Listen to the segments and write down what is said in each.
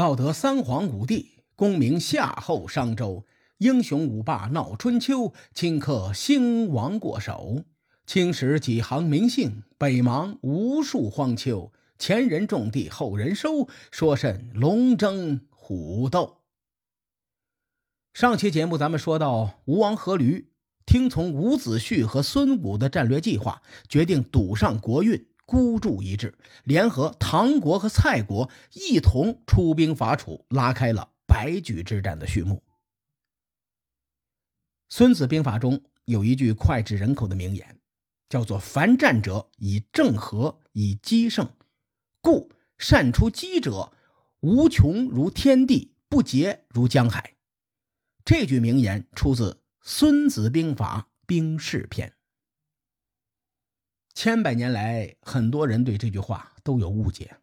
道得三皇五帝，功名夏后商周，英雄五霸闹春秋，顷刻兴亡过手。青史几行名姓，北邙无数荒丘。前人种地，后人收，说甚龙争虎斗？上期节目咱们说到，吴王阖闾听从伍子胥和孙武的战略计划，决定赌上国运。孤注一掷，联合唐国和蔡国一同出兵伐楚，拉开了白举之战的序幕。《孙子兵法》中有一句脍炙人口的名言，叫做“凡战者，以正和，以奇胜。故善出击者，无穷如天地，不竭如江海。”这句名言出自《孙子兵法·兵事篇》。千百年来，很多人对这句话都有误解，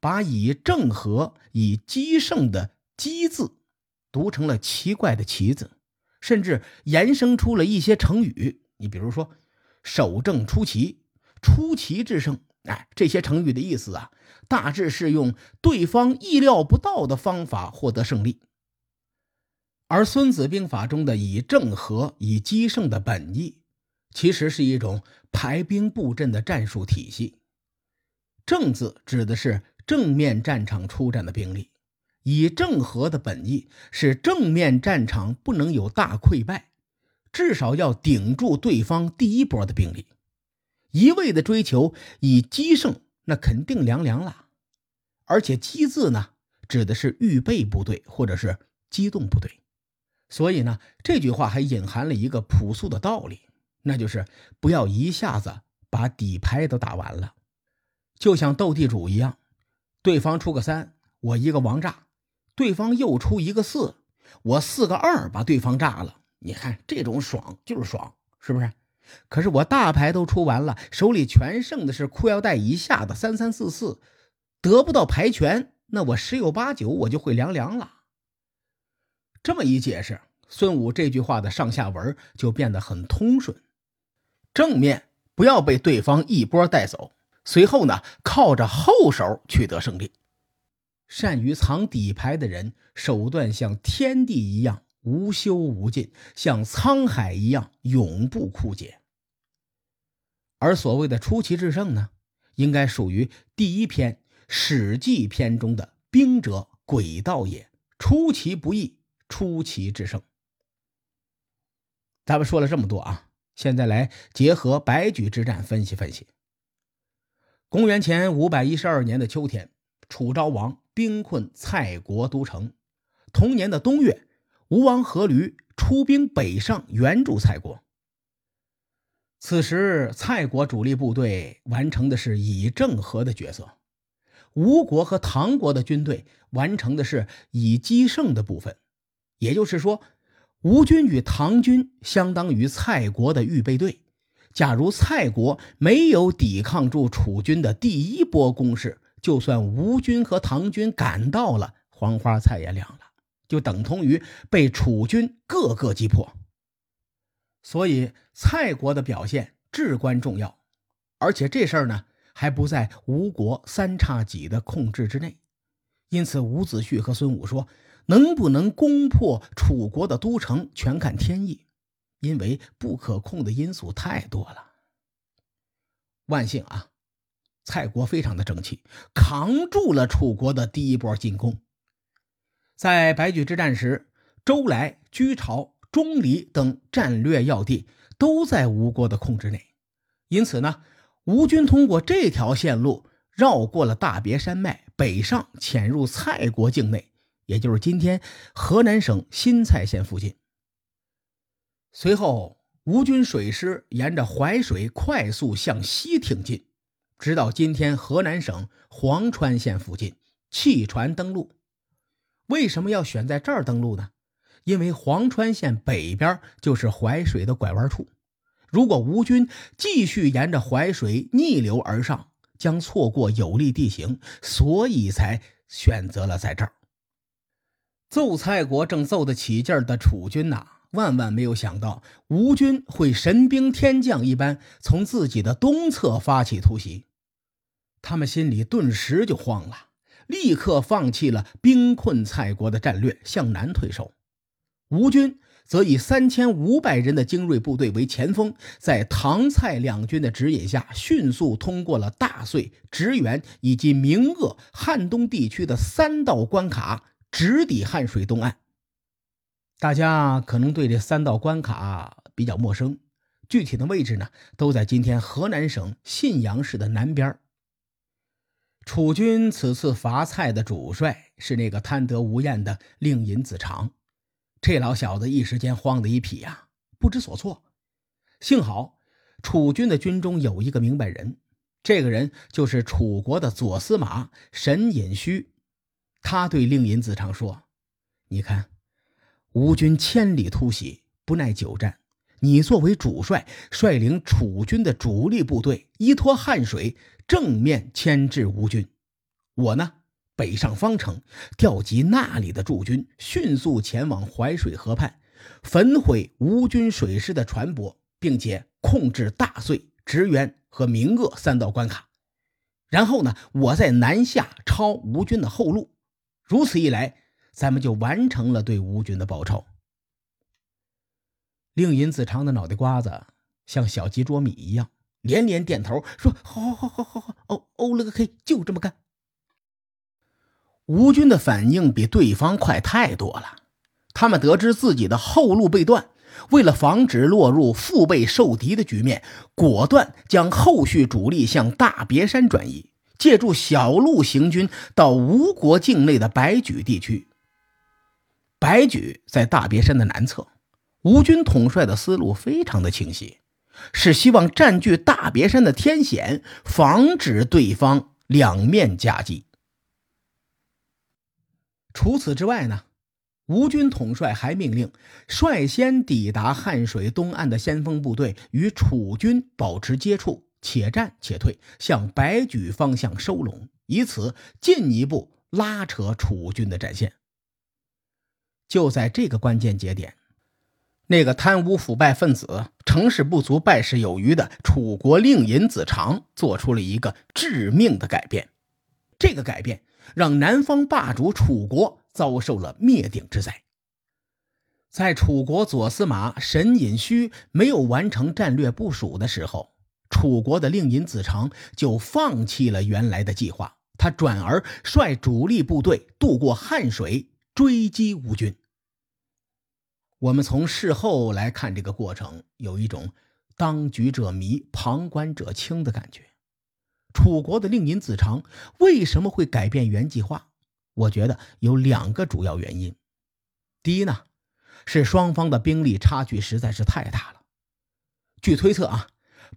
把以正和、以奇胜的“奇”字读成了奇怪的“奇”字，甚至衍生出了一些成语。你比如说“守正出奇”“出奇制胜”，哎，这些成语的意思啊，大致是用对方意料不到的方法获得胜利。而《孙子兵法》中的“以正和、以奇胜”的本意。其实是一种排兵布阵的战术体系。正字指的是正面战场出战的兵力，以正和的本意是正面战场不能有大溃败，至少要顶住对方第一波的兵力。一味的追求以击胜，那肯定凉凉了。而且“击”字呢，指的是预备部队或者是机动部队，所以呢，这句话还隐含了一个朴素的道理。那就是不要一下子把底牌都打完了，就像斗地主一样，对方出个三，我一个王炸，对方又出一个四，我四个二把对方炸了。你看这种爽就是爽，是不是？可是我大牌都出完了，手里全剩的是裤腰带以下的三三四四，得不到牌权，那我十有八九我就会凉凉了。这么一解释，孙武这句话的上下文就变得很通顺。正面不要被对方一波带走，随后呢，靠着后手取得胜利。善于藏底牌的人，手段像天地一样无休无尽，像沧海一样永不枯竭。而所谓的出奇制胜呢，应该属于第一篇《史记》篇中的“兵者，诡道也，出其不意，出奇制胜”。咱们说了这么多啊。现在来结合白举之战分析分析。公元前五百一十二年的秋天，楚昭王兵困蔡国都城。同年的冬月，吴王阖闾出兵北上援助蔡国。此时，蔡国主力部队完成的是以正和的角色，吴国和唐国的军队完成的是以击胜的部分。也就是说。吴军与唐军相当于蔡国的预备队。假如蔡国没有抵抗住楚军的第一波攻势，就算吴军和唐军赶到了，黄花菜也凉了，就等同于被楚军各个击破。所以，蔡国的表现至关重要，而且这事儿呢，还不在吴国三叉戟的控制之内。因此，伍子胥和孙武说。能不能攻破楚国的都城，全看天意，因为不可控的因素太多了。万幸啊，蔡国非常的争气，扛住了楚国的第一波进攻。在白举之战时，周来、居巢、钟离等战略要地都在吴国的控制内，因此呢，吴军通过这条线路绕过了大别山脉，北上潜入蔡国境内。也就是今天河南省新蔡县附近。随后，吴军水师沿着淮水快速向西挺进，直到今天河南省潢川县附近弃船登陆。为什么要选在这儿登陆呢？因为潢川县北边就是淮水的拐弯处，如果吴军继续沿着淮水逆流而上，将错过有利地形，所以才选择了在这儿。揍蔡国正揍得起劲儿的楚军呐，万万没有想到吴军会神兵天将一般从自己的东侧发起突袭，他们心里顿时就慌了。立刻放弃了兵困蔡国的战略，向南退守。吴军则以三千五百人的精锐部队为前锋，在唐蔡两军的指引下，迅速通过了大遂、直原以及明鄂汉东地区的三道关卡，直抵汉水东岸。大家可能对这三道关卡比较陌生，具体的位置呢，都在今天河南省信阳市的南边。楚军此次伐蔡的主帅是那个贪得无厌的令尹子长，这老小子一时间慌得一匹呀，不知所措。幸好楚军的军中有一个明白人，这个人就是楚国的左司马沈尹须。他对令尹子长说：“你看，吴军千里突袭，不耐久战。你作为主帅，率领楚军的主力部队，依托汉水。”正面牵制吴军，我呢北上方城，调集那里的驻军，迅速前往淮水河畔，焚毁吴军水师的船舶，并且控制大遂、直原和明鄂三道关卡。然后呢，我在南下抄吴军的后路。如此一来，咱们就完成了对吴军的报仇。令尹子长的脑袋瓜子像小鸡啄米一样。连连点头说：“好，好，好，好，好，好，哦，欧了个 K，就这么干。”吴军的反应比对方快太多了。他们得知自己的后路被断，为了防止落入腹背受敌的局面，果断将后续主力向大别山转移，借助小路行军到吴国境内的白举地区。白举在大别山的南侧，吴军统帅的思路非常的清晰。是希望占据大别山的天险，防止对方两面夹击。除此之外呢，吴军统帅还命令率先抵达汉水东岸的先锋部队与楚军保持接触，且战且退，向白举方向收拢，以此进一步拉扯楚军的战线。就在这个关键节点。那个贪污腐败分子、成事不足败事有余的楚国令尹子长做出了一个致命的改变，这个改变让南方霸主楚国遭受了灭顶之灾。在楚国左司马沈尹须没有完成战略部署的时候，楚国的令尹子长就放弃了原来的计划，他转而率主力部队渡过汉水追击吴军。我们从事后来看这个过程，有一种当局者迷，旁观者清的感觉。楚国的令尹子长为什么会改变原计划？我觉得有两个主要原因。第一呢，是双方的兵力差距实在是太大了。据推测啊，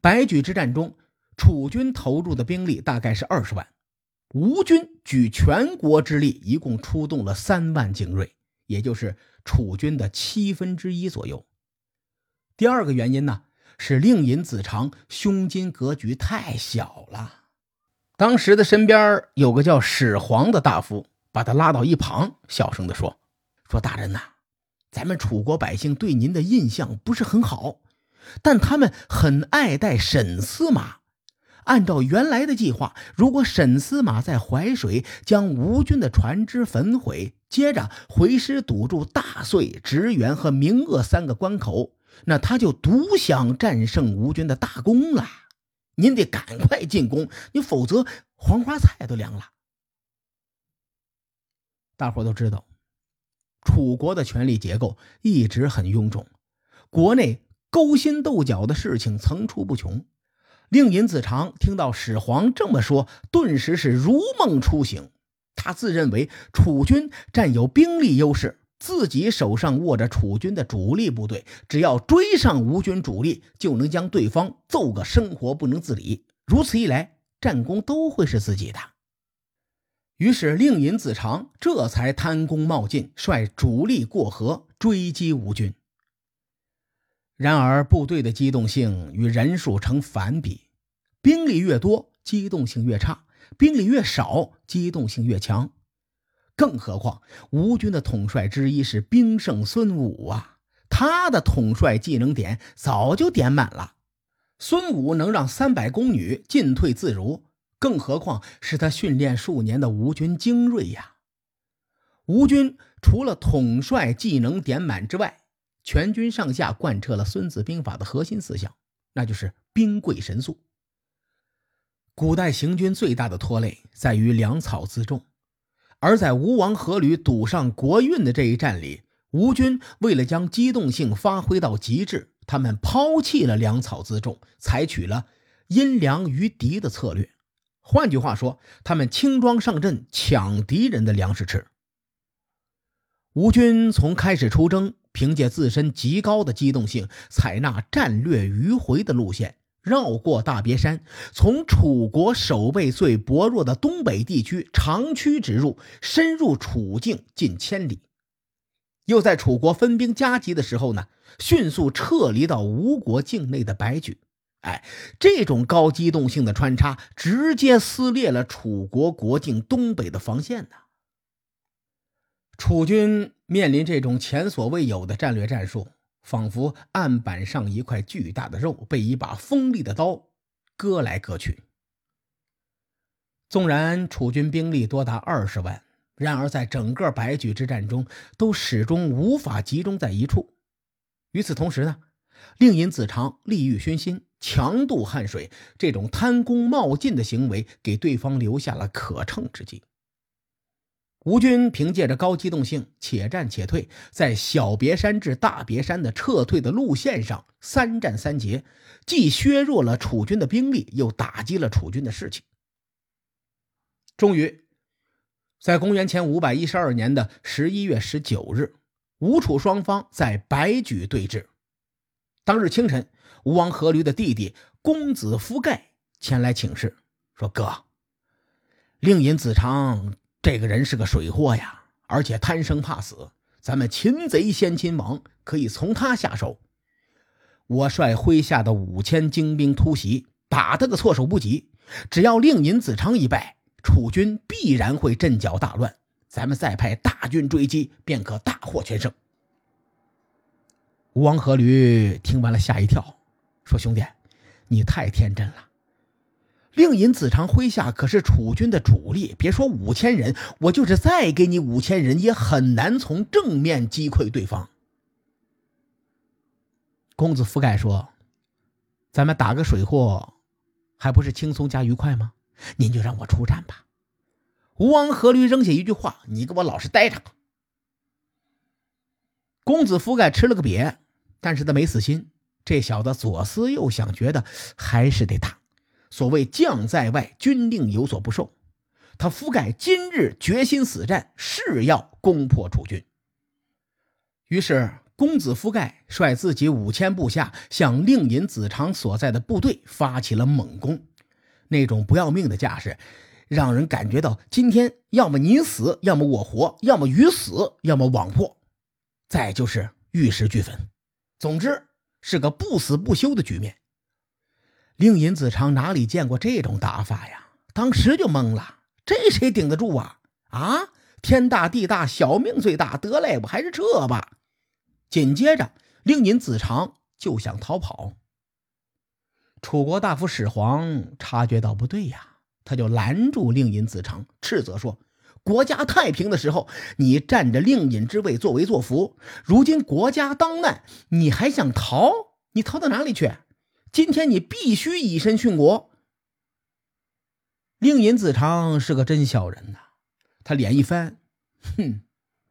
白举之战中，楚军投入的兵力大概是二十万，吴军举全国之力一共出动了三万精锐，也就是。楚军的七分之一左右。第二个原因呢，是令尹子长胸襟格局太小了。当时的身边有个叫始皇的大夫，把他拉到一旁，小声的说：“说大人呐，咱们楚国百姓对您的印象不是很好，但他们很爱戴沈司马。按照原来的计划，如果沈司马在淮水将吴军的船只焚毁。”接着回师堵住大遂、直原和明鄂三个关口，那他就独享战胜吴军的大功了。您得赶快进攻，你否则黄花菜都凉了。大伙都知道，楚国的权力结构一直很臃肿，国内勾心斗角的事情层出不穷。令尹子长听到始皇这么说，顿时是如梦初醒。他自认为楚军占有兵力优势，自己手上握着楚军的主力部队，只要追上吴军主力，就能将对方揍个生活不能自理。如此一来，战功都会是自己的。于是，令尹子长这才贪功冒进，率主力过河追击吴军。然而，部队的机动性与人数成反比，兵力越多，机动性越差。兵力越少，机动性越强。更何况吴军的统帅之一是兵圣孙武啊，他的统帅技能点早就点满了。孙武能让三百宫女进退自如，更何况是他训练数年的吴军精锐呀。吴军除了统帅技能点满之外，全军上下贯彻了《孙子兵法》的核心思想，那就是兵贵神速。古代行军最大的拖累在于粮草自重，而在吴王阖闾堵上国运的这一战里，吴军为了将机动性发挥到极致，他们抛弃了粮草自重，采取了因粮于敌的策略。换句话说，他们轻装上阵，抢敌人的粮食吃。吴军从开始出征，凭借自身极高的机动性，采纳战略迂回的路线，绕过大别山，从楚国守备最薄弱的东北地区长驱直入，深入楚境近千里。又在楚国分兵加急的时候呢，迅速撤离到吴国境内的白举。哎，这种高机动性的穿插，直接撕裂了楚国国境东北的防线呢。楚军面临这种前所未有的战略战术，仿佛案板上一块巨大的肉被一把锋利的刀割来割去。纵然楚军兵力多达二十万，然而在整个白举之战中，都始终无法集中在一处。与此同时呢，令尹子长利欲熏心、强渡汉水，这种贪功冒进的行为，给对方留下了可乘之机。吴军凭借着高机动性，且战且退，在小别山至大别山的撤退的路线上三战三捷，既削弱了楚军的兵力，又打击了楚军的士气。终于，在公元前五百一十二年的十一月十九日，吴楚双方在白举对峙。当日清晨，吴王阖闾的弟弟公子夫盖前来请示，说：“哥，令尹子长。”这个人是个水货呀，而且贪生怕死。咱们擒贼先擒王，可以从他下手。我率麾下的五千精兵突袭，打他个措手不及。只要令尹子昌一败，楚军必然会阵脚大乱。咱们再派大军追击，便可大获全胜。吴王阖闾听完了，吓一跳，说：“兄弟，你太天真了。”令尹子长麾下可是楚军的主力，别说五千人，我就是再给你五千人，也很难从正面击溃对方。公子夫盖说：“咱们打个水货，还不是轻松加愉快吗？您就让我出战吧。”吴王阖闾扔下一句话：“你给我老实待着。”公子夫盖吃了个瘪，但是他没死心，这小子左思右想，觉得还是得打。所谓将在外，军令有所不受。他夫盖今日决心死战，誓要攻破楚军。于是，公子夫盖率自己五千部下向令尹子长所在的部队发起了猛攻。那种不要命的架势，让人感觉到今天要么你死，要么我活；要么鱼死，要么网破；再就是玉石俱焚。总之，是个不死不休的局面。令尹子长哪里见过这种打法呀？当时就懵了，这谁顶得住啊？啊，天大地大，小命最大，得嘞，我还是撤吧。紧接着，令尹子长就想逃跑。楚国大夫始皇察觉到不对呀，他就拦住令尹子长，斥责说：“国家太平的时候，你占着令尹之位作威作福；如今国家当难，你还想逃？你逃到哪里去？”今天你必须以身殉国。令尹子长是个真小人呐，他脸一翻，哼，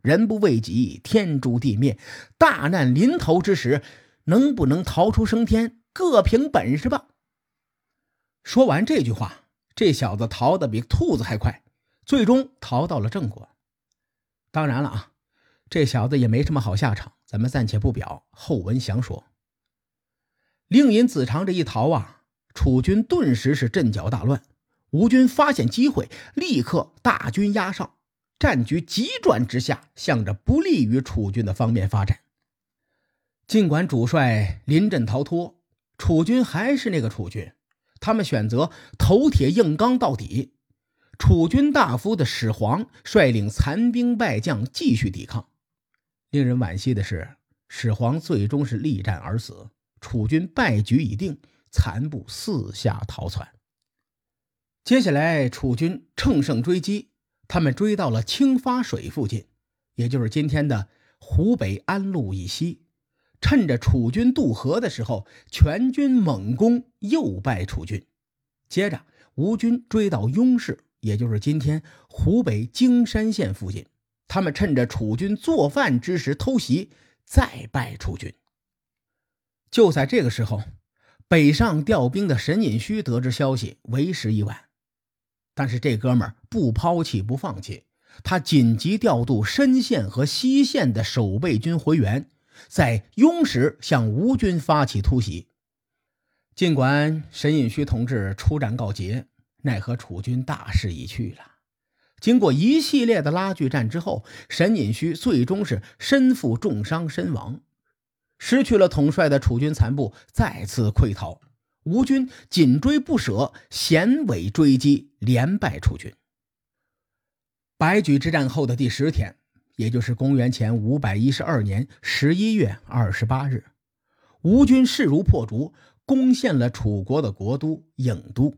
人不为己，天诛地灭。大难临头之时，能不能逃出升天，各凭本事吧。说完这句话，这小子逃得比兔子还快，最终逃到了郑国。当然了啊，这小子也没什么好下场，咱们暂且不表，后文详说。令尹子长这一逃啊，楚军顿时是阵脚大乱。吴军发现机会，立刻大军压上，战局急转直下，向着不利于楚军的方面发展。尽管主帅临阵逃脱，楚军还是那个楚军，他们选择头铁硬刚到底。楚军大夫的始皇率领残兵败将继续抵抗。令人惋惜的是，始皇最终是力战而死。楚军败局已定，残部四下逃窜。接下来，楚军乘胜追击，他们追到了清发水附近，也就是今天的湖北安陆以西。趁着楚军渡河的时候，全军猛攻，又败楚军。接着，吴军追到雍市，也就是今天湖北荆山县附近，他们趁着楚军做饭之时偷袭，再败楚军。就在这个时候，北上调兵的沈尹戌得知消息，为时已晚。但是这哥们儿不抛弃不放弃，他紧急调度深县和西县的守备军回援。在雍时向吴军发起突袭，尽管沈尹戌同志出战告捷，奈何楚军大势已去了。经过一系列的拉锯战之后，沈尹戌最终是身负重伤身亡，失去了统帅的楚军残部再次溃逃，吴军紧追不舍，衔尾追击，连败楚军。白举之战后的第十天。也就是公元前五百一十二年十一月二十八日，吴军势如破竹，攻陷了楚国的国都郢都。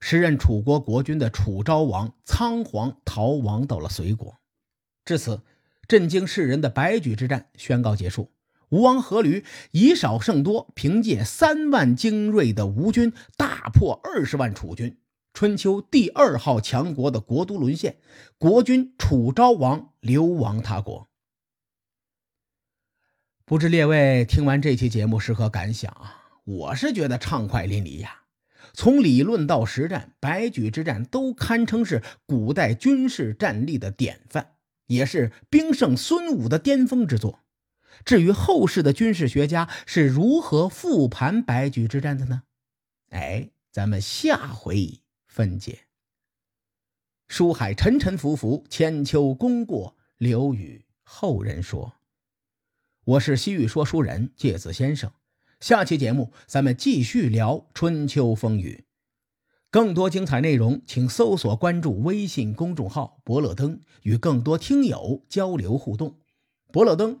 时任楚国国君的楚昭王仓皇逃亡到了隋国。至此，震惊世人的白举之战宣告结束。吴王阖闾以少胜多，凭借三万精锐的吴军大破二十万楚军。春秋第二号强国的国都沦陷，国君楚昭王流亡他国。不知列位听完这期节目是何感想啊？我是觉得畅快淋漓呀！从理论到实战，白举之战都堪称是古代军事战力的典范，也是兵圣孙武的巅峰之作。至于后世的军事学家是如何复盘白举之战的呢？哎，咱们下回。分解。书海沉沉浮浮，千秋功过留与后人说。我是西域说书人介子先生，下期节目咱们继续聊春秋风雨。更多精彩内容，请搜索关注微信公众号“伯乐灯”，与更多听友交流互动。伯乐灯